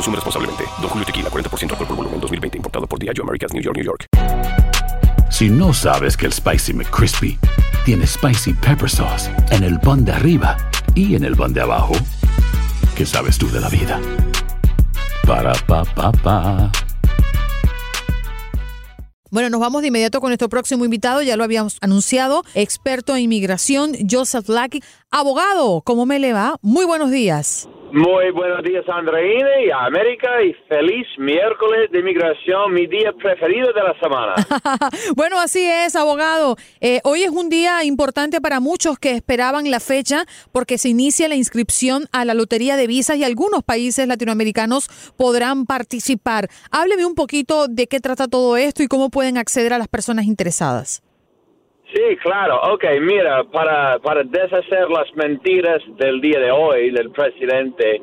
Consume responsablemente. Don Julio Tequila, 40% alcohol por volumen, 2020. Importado por Diageo Americas, New York, New York. Si no sabes que el Spicy McCrispy tiene Spicy Pepper Sauce en el pan de arriba y en el pan de abajo, ¿qué sabes tú de la vida? Para, pa, pa, pa. Bueno, nos vamos de inmediato con nuestro próximo invitado, ya lo habíamos anunciado, experto en inmigración, Joseph Lackey. Abogado, ¿cómo me le va? Muy buenos días. Muy buenos días, Andreina y América, y feliz miércoles de inmigración, mi día preferido de la semana. bueno, así es, abogado. Eh, hoy es un día importante para muchos que esperaban la fecha porque se inicia la inscripción a la Lotería de Visas y algunos países latinoamericanos podrán participar. Hábleme un poquito de qué trata todo esto y cómo pueden acceder a las personas interesadas. Sí, claro. Ok, mira, para, para deshacer las mentiras del día de hoy del presidente,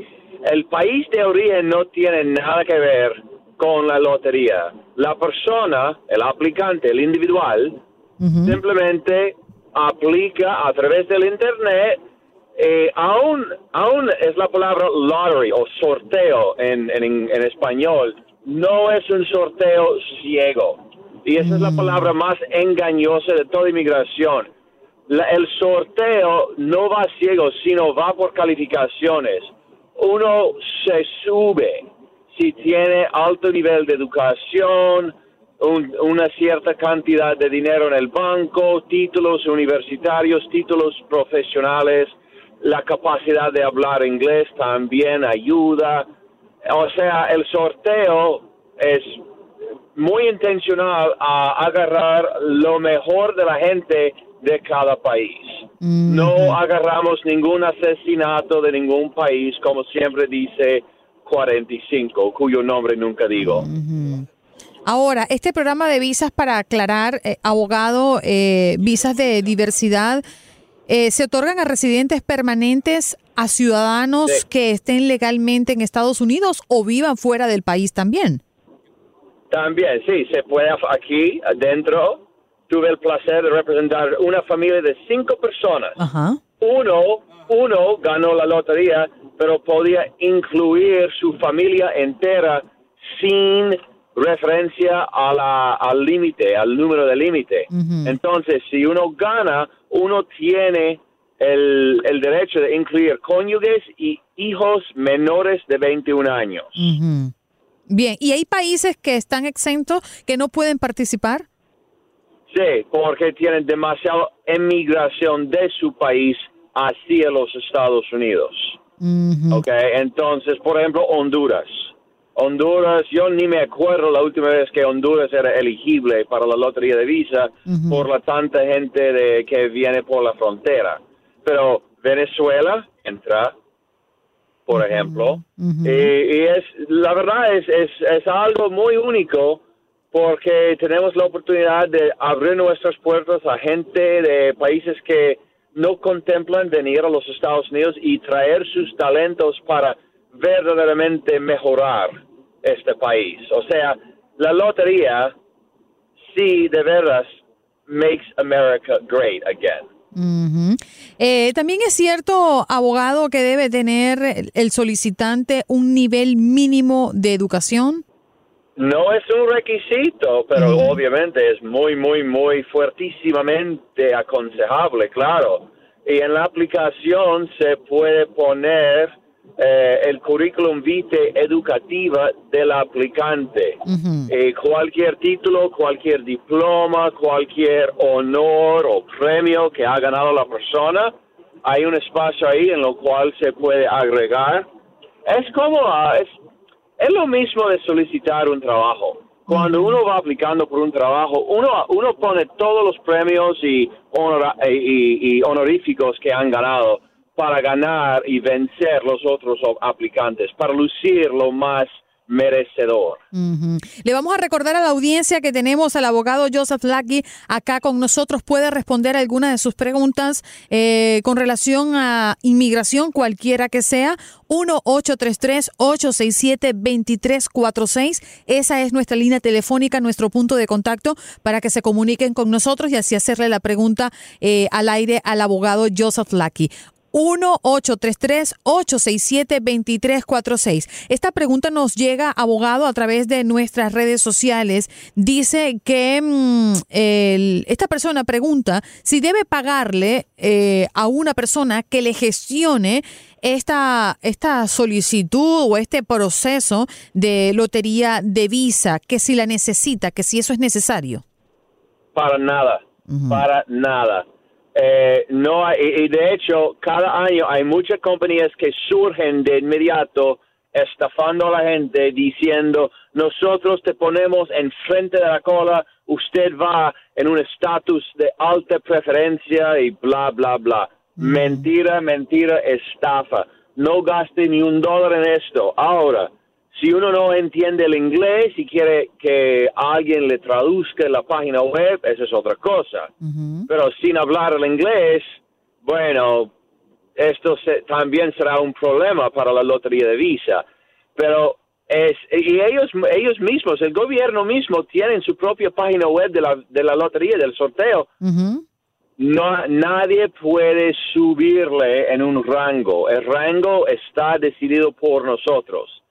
el país de origen no tiene nada que ver con la lotería. La persona, el aplicante, el individual, simplemente aplica a través del Internet. Eh, aún, aún es la palabra lottery o sorteo en, en, en español. No es un sorteo ciego y esa es la palabra más engañosa de toda inmigración. el sorteo no va ciego, sino va por calificaciones. Uno se sube si tiene alto nivel de educación, una cierta cantidad de dinero en el banco, títulos universitarios, títulos profesionales, la capacidad de hablar inglés también ayuda. O sea, el sorteo es muy intencional a agarrar lo mejor de la gente de cada país. No agarramos ningún asesinato de ningún país, como siempre dice 45, cuyo nombre nunca digo. Ahora, este programa de visas para aclarar, eh, abogado, eh, visas de diversidad, eh, se otorgan a residentes permanentes, a ciudadanos que estén legalmente en Estados Unidos o vivan fuera del país también. También, sí, se puede aquí adentro. Tuve el placer de representar una familia de cinco personas. Uno, uno ganó la lotería, pero podía incluir su familia entera sin referencia a la, al límite, al número de límite. Entonces, si uno gana, uno tiene el, el, derecho de incluir cónyuges y hijos menores de 21 años. Bien, ¿y hay países que están exentos, que no pueden participar? Sí, porque tienen demasiada emigración de su país hacia los Estados Unidos. Okay, entonces, por ejemplo, Honduras. Honduras, yo ni me acuerdo la última vez que Honduras era elegible para la lotería de visa por la tanta gente de, que viene por la frontera. Pero Venezuela entra, por ejemplo. y, es, la verdad es, es, es algo muy único porque tenemos la oportunidad de abrir nuestras puertas a gente de países que no contemplan venir a los Estados Unidos y traer sus talentos para verdaderamente mejorar este país. O sea, la lotería sí de veras makes America great again. Eh, también es cierto, abogado, que debe tener el- el solicitante un nivel mínimo de educación. No es un requisito, pero obviamente es muy, muy, muy fuertísimamente aconsejable, claro. Y en la aplicación se puede poner eh, el currículum vitae educativa del aplicante. Eh, cualquier título, cualquier diploma, cualquier honor o premio que ha ganado la persona, hay un espacio ahí en lo cual se puede agregar. Es como, es, es lo mismo de solicitar un trabajo. Cuando uno va aplicando por un trabajo, uno, uno pone todos los premios y, y- y honoríficos que han ganado para ganar y vencer los otros aplicantes, para lucir lo más merecedor. Le vamos a recordar a la audiencia que tenemos al abogado Joseph Lackey acá con nosotros. Puede responder algunas de sus preguntas eh, con relación a inmigración, cualquiera que sea. 1-833-867-2346. Esa es nuestra línea telefónica, nuestro punto de contacto para que se comuniquen con nosotros y así hacerle la pregunta eh, al aire al abogado Joseph Lackey. 1-833-867-2346. Esta pregunta nos llega, abogado, a través de nuestras redes sociales. Dice que mm, el- esta persona pregunta si debe pagarle eh, a una persona que le gestione esta, esta solicitud o este proceso de lotería de visa, que si la necesita, que si eso es necesario. Para nada, para nada. Eh, no hay- y, de hecho, cada año hay muchas compañías que surgen de inmediato estafando a la gente diciendo, nosotros te ponemos enfrente de la cola, usted va en un estatus de alta preferencia y bla, bla, bla. Mentira, mentira, estafa. No gaste ni un dólar en esto. Ahora, si uno no entiende el inglés y quiere que alguien le traduzca la página web, esa es otra cosa. Pero sin hablar el inglés, bueno, esto se- también será un problema para la lotería de visa. Pero es, y ellos, ellos mismos, el gobierno mismo, tienen su propia página web de la, de la lotería, del sorteo. No, nadie puede subirle en un rango. El rango está decidido por nosotros.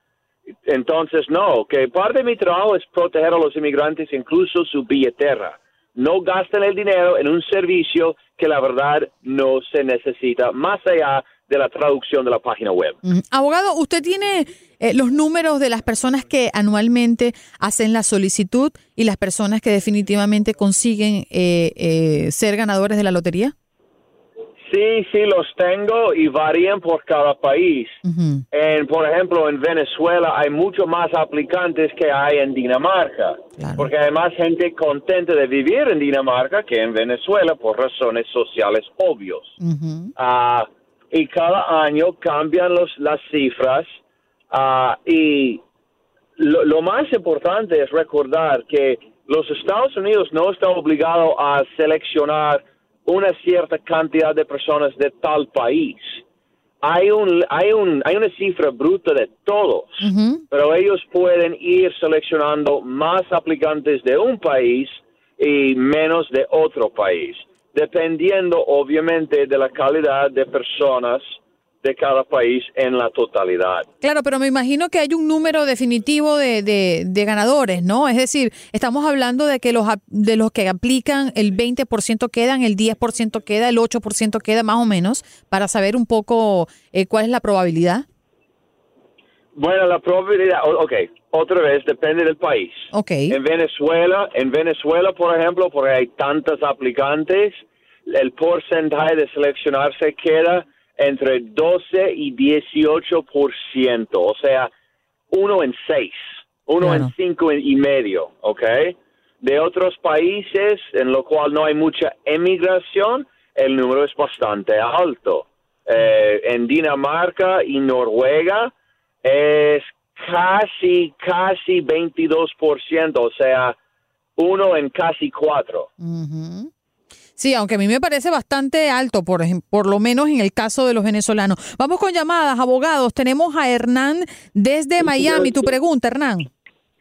Entonces, no, que parte de mi trabajo es proteger a los inmigrantes, incluso su billetera. No gasten el dinero en un servicio que la verdad no se necesita, más allá de la traducción de la página web. Abogado, ¿usted tiene eh, los números de las personas que anualmente hacen la solicitud y las personas que definitivamente consiguen eh, eh, ser ganadores de la lotería? Sí, sí, los tengo y varían por cada país. En, por ejemplo, en Venezuela hay mucho más aplicantes que hay en Dinamarca, porque hay más gente contenta de vivir en Dinamarca que en Venezuela por razones sociales obvios. Ah, y cada año cambian los, las cifras ah, y lo, lo más importante es recordar que los Estados Unidos no están obligados a seleccionar una cierta cantidad de personas de tal país. Hay, un, hay, un, hay una cifra bruta de todos, pero ellos pueden ir seleccionando más aplicantes de un país y menos de otro país, dependiendo obviamente de la calidad de personas de cada país en la totalidad. Claro, pero me imagino que hay un número definitivo de, de- de ganadores, ¿no? Es decir, estamos hablando de que los, de los que aplican el 20% quedan, el 10% queda, el 8% queda más o menos, para saber un poco eh, cuál es la probabilidad. Bueno, la probabilidad, ok, otra vez depende del país. Ok. En Venezuela, en Venezuela, por ejemplo, porque hay tantos aplicantes, el porcentaje de seleccionarse queda entre 12 y 18%, o sea, uno en seis, uno en cinco y medio, ¿ok? De otros países en lo cual no hay mucha emigración, el número es bastante alto. Eh, en Dinamarca y Noruega es casi, casi 22%, o sea, uno en casi cuatro. Sí, aunque a mí me parece bastante alto, por, por lo menos en el caso de los venezolanos. Vamos con llamadas, abogados. Tenemos a Hernán desde Miami. Tu pregunta, Hernán.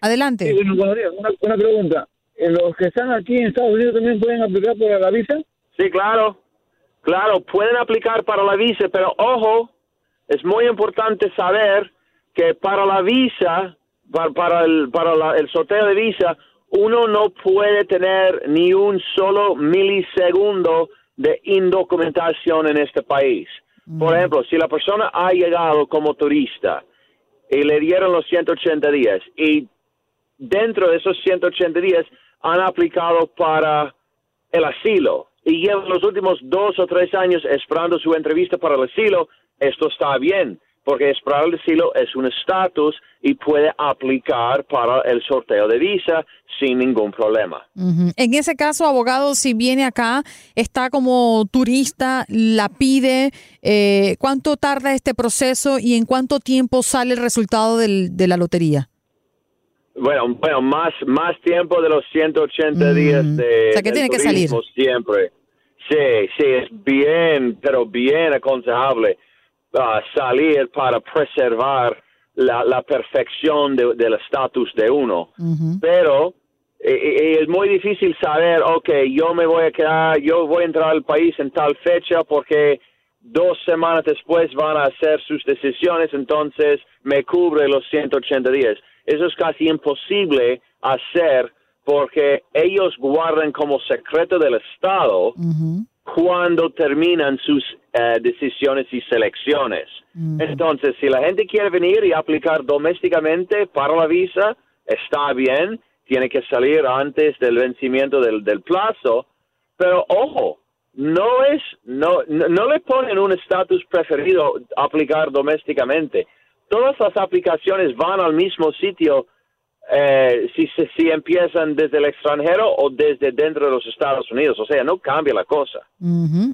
Adelante. Sí, bueno, buenos días. Una, una pregunta. ¿Eh, ¿Los que están aquí en Estados Unidos también pueden aplicar para la visa? Sí, claro. Claro, pueden aplicar para la visa, pero ojo, es muy importante saber que para la visa, para, para el, para la- el sorteo de visa, uno no puede tener ni un solo milisegundo de indocumentación en este país. Por ejemplo, si la persona ha llegado como turista y le dieron los 180 días y dentro de esos 180 días han aplicado para el asilo y llevan los últimos dos o tres años esperando su entrevista para el asilo, esto está bien, porque esperar el asilo es un estatus y puede aplicar para el sorteo de visa sin ningún problema. En ese caso, abogado, si viene acá, está como turista, la pide, eh, ¿cuánto tarda este proceso y en cuánto tiempo sale el resultado del- de la lotería? Bueno, bueno, más, más tiempo de los 180 días de O sea, que tiene que salir. siempre. Sí, sí, es bien, pero bien aconsejable salir para preservar la, la perfección de- del estatus de uno. Pero eh, eh, es muy difícil saber, ok, yo me voy a quedar, yo voy a entrar al país en tal fecha porque dos semanas después van a hacer sus decisiones, entonces me cubre los 180 días. Eso es casi imposible hacer porque ellos guardan como secreto del Estado cuando terminan sus eh, decisiones y selecciones. Entonces, si la gente quiere venir y aplicar domésticamente para la visa, está bien, tiene que salir antes del vencimiento del, del plazo, pero ojo, no es, no, no, no le ponen un estatus preferido aplicar domésticamente. Todas las aplicaciones van al mismo sitio eh, si, si, si empiezan desde el extranjero o desde dentro de los Estados Unidos. O sea, no cambia la cosa.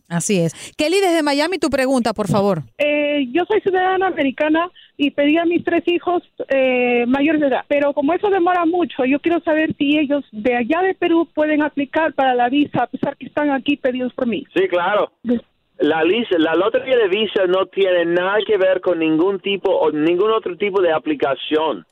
Así es. Kelly, desde Miami, tu pregunta, por favor. Eh, yo soy ciudadana americana y pedí a mis tres hijos eh, mayores de edad, pero como eso demora mucho, yo quiero saber si ellos de allá de Perú pueden aplicar para la visa a pesar que están aquí pedidos por mí. Sí, claro. La, lis- la lotería de visa no tiene nada que ver con ningún tipo o ningún otro tipo de aplicación.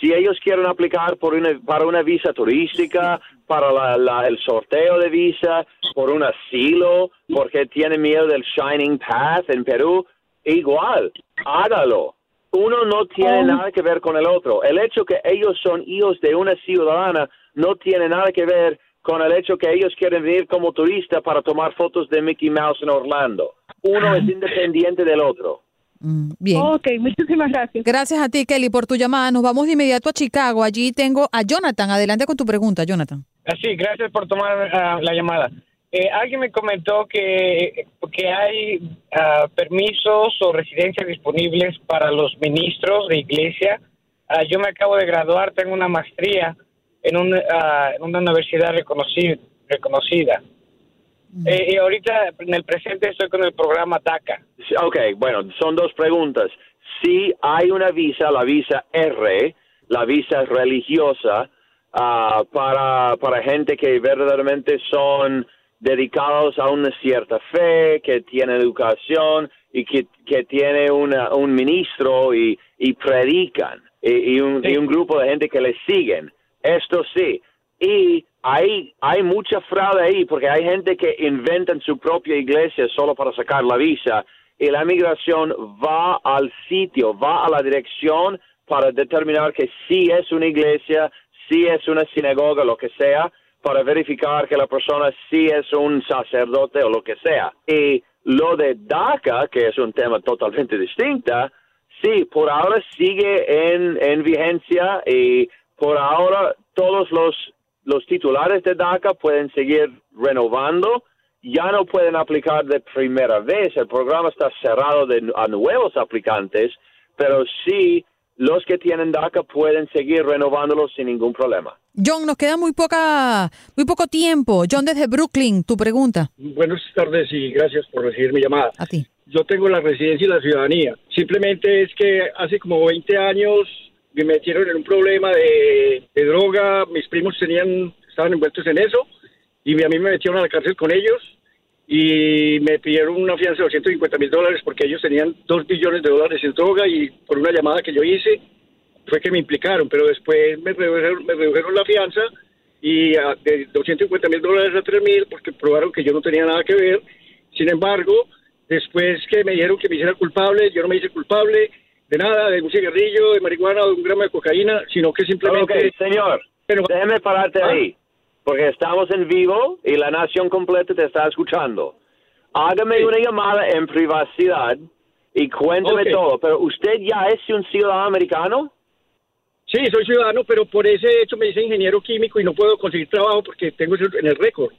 Si ellos quieren aplicar por una, para una visa turística, para la- la- el sorteo de visa, por un asilo, porque tienen miedo del Shining Path en Perú, igual, hágalo. Uno no tiene nada que ver con el otro. El hecho que ellos son hijos de una ciudadana no tiene nada que ver con el hecho que ellos quieren venir como turista para tomar fotos de Mickey Mouse en Orlando. Uno es independiente del otro. Bien. Ok, muchísimas gracias. Gracias a ti, Kelly, por tu llamada. Nos vamos de inmediato a Chicago. Allí tengo a Jonathan. Adelante con tu pregunta, Jonathan. Sí, gracias por tomar ah, la llamada. Eh, alguien me comentó que, que hay ah, permisos o residencias disponibles para los ministros de iglesia. Ah, yo me acabo de graduar, tengo una maestría en, un, ah, en una universidad reconocida. reconocida. Eh, y ahorita en el presente estoy con el programa DACA. Ok, bueno, son dos preguntas. Si hay una visa, la visa R, la visa religiosa, ah, para, para gente que verdaderamente son dedicados a una cierta fe, que tienen educación y que, que tiene una, un ministro y, y predican, y, y un, y un grupo de gente que les siguen. Esto sí. Y hay, hay mucha fraude ahí porque hay gente que inventan su propia iglesia solo para sacar la visa y la migración va al sitio, va a la dirección para determinar que sí es una iglesia, sí es una sinagoga, lo que sea, para verificar que la persona sí es un sacerdote o lo que sea. Y lo de DACA, que es un tema totalmente distinto, sí, por ahora sigue en, en vigencia y por ahora todos los, los titulares de DACA pueden seguir renovando. Ya no pueden aplicar de primera vez. El programa está cerrado de, a nuevos aplicantes, pero sí los que tienen DACA pueden seguir renovándolo sin ningún problema. John, nos queda muy poca, muy poco tiempo. John desde Brooklyn, tu pregunta. Buenas tardes y gracias por recibir mi llamada. A ti. Yo tengo la residencia y la ciudadanía. Simplemente es que hace como 20 años me metieron en un problema de, de droga. Mis primos tenían, estaban envueltos en eso y a mí me metieron a la cárcel con ellos y me pidieron una fianza de 250 mil dólares porque ellos tenían 2 billones de dólares en droga y por una llamada que yo hice fue que me implicaron, pero después me redujeron, me redujeron la fianza y a- de 250 mil dólares a 3 mil porque probaron que yo no tenía nada que ver. Sin embargo, después que me dijeron que me hiciera culpable, yo no me hice culpable de nada, de un cigarrillo, de marihuana o de un gramo de cocaína, sino que simplemente... Señor, déjeme pararte Ah. ahí, porque estamos en vivo y la nación completa te está escuchando. Hágame una llamada en privacidad y cuénteme todo, pero usted ya es un ciudadano americano? Sí, soy ciudadano, pero por ese hecho me hice ingeniero químico y no puedo conseguir trabajo porque tengo en el récord.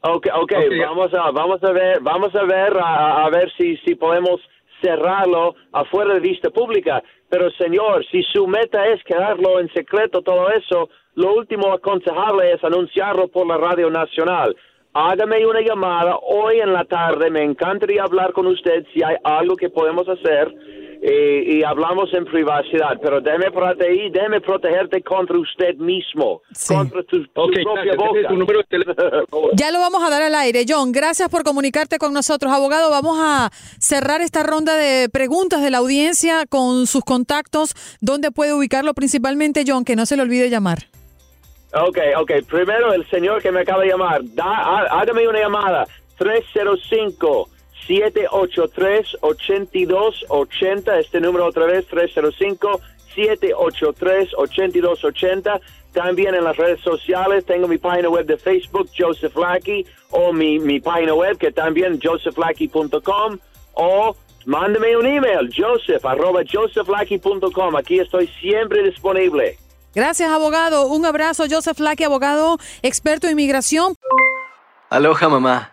Ok, ok, Ok. vamos a vamos a ver vamos a ver a, a ver si si podemos cerrarlo afuera de vista pública. Pero señor, si su meta es quedarlo en secreto todo eso, lo último aconsejable es anunciarlo por la radio nacional. Hágame una llamada hoy en la tarde. Me encantaría hablar con usted si hay algo que podemos hacer eh, y hablamos en privacidad. Pero déjeme ahí, déjeme protegerte contra usted mismo, contra tu, tu propia gracias. boca. Tu número de teléfono. Ya lo vamos a dar al aire. John, gracias por comunicarte con nosotros. Abogado, vamos a cerrar esta ronda de preguntas de la audiencia con sus contactos. ¿Dónde puede ubicarlo principalmente, John? Que no se le olvide llamar. Ok, ok. Primero, el señor que me acaba de llamar, da, há- hágame una llamada. 305-783-8280. Este número otra vez, 305-783-8280. También en las redes sociales tengo mi página web de Facebook, Joseph Lackey, o mi, mi página web que también josephslackey.com, o mándeme un email, joseph, arroba josephslackey.com. Aquí estoy siempre disponible. Gracias, abogado. Un abrazo, Joseph Lackey, abogado, experto en inmigración. Aloha mamá,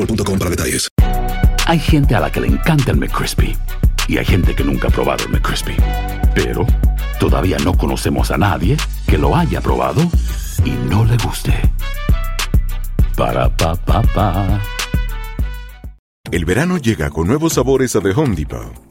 boostmobile.com para detalles. Hay gente a la que le encanta el McCrispy y hay gente que nunca ha probado el McCrispy. Pero todavía no conocemos a nadie que lo haya probado y no le guste. Para pa pa pa. El verano llega con nuevos sabores a The Home Depot.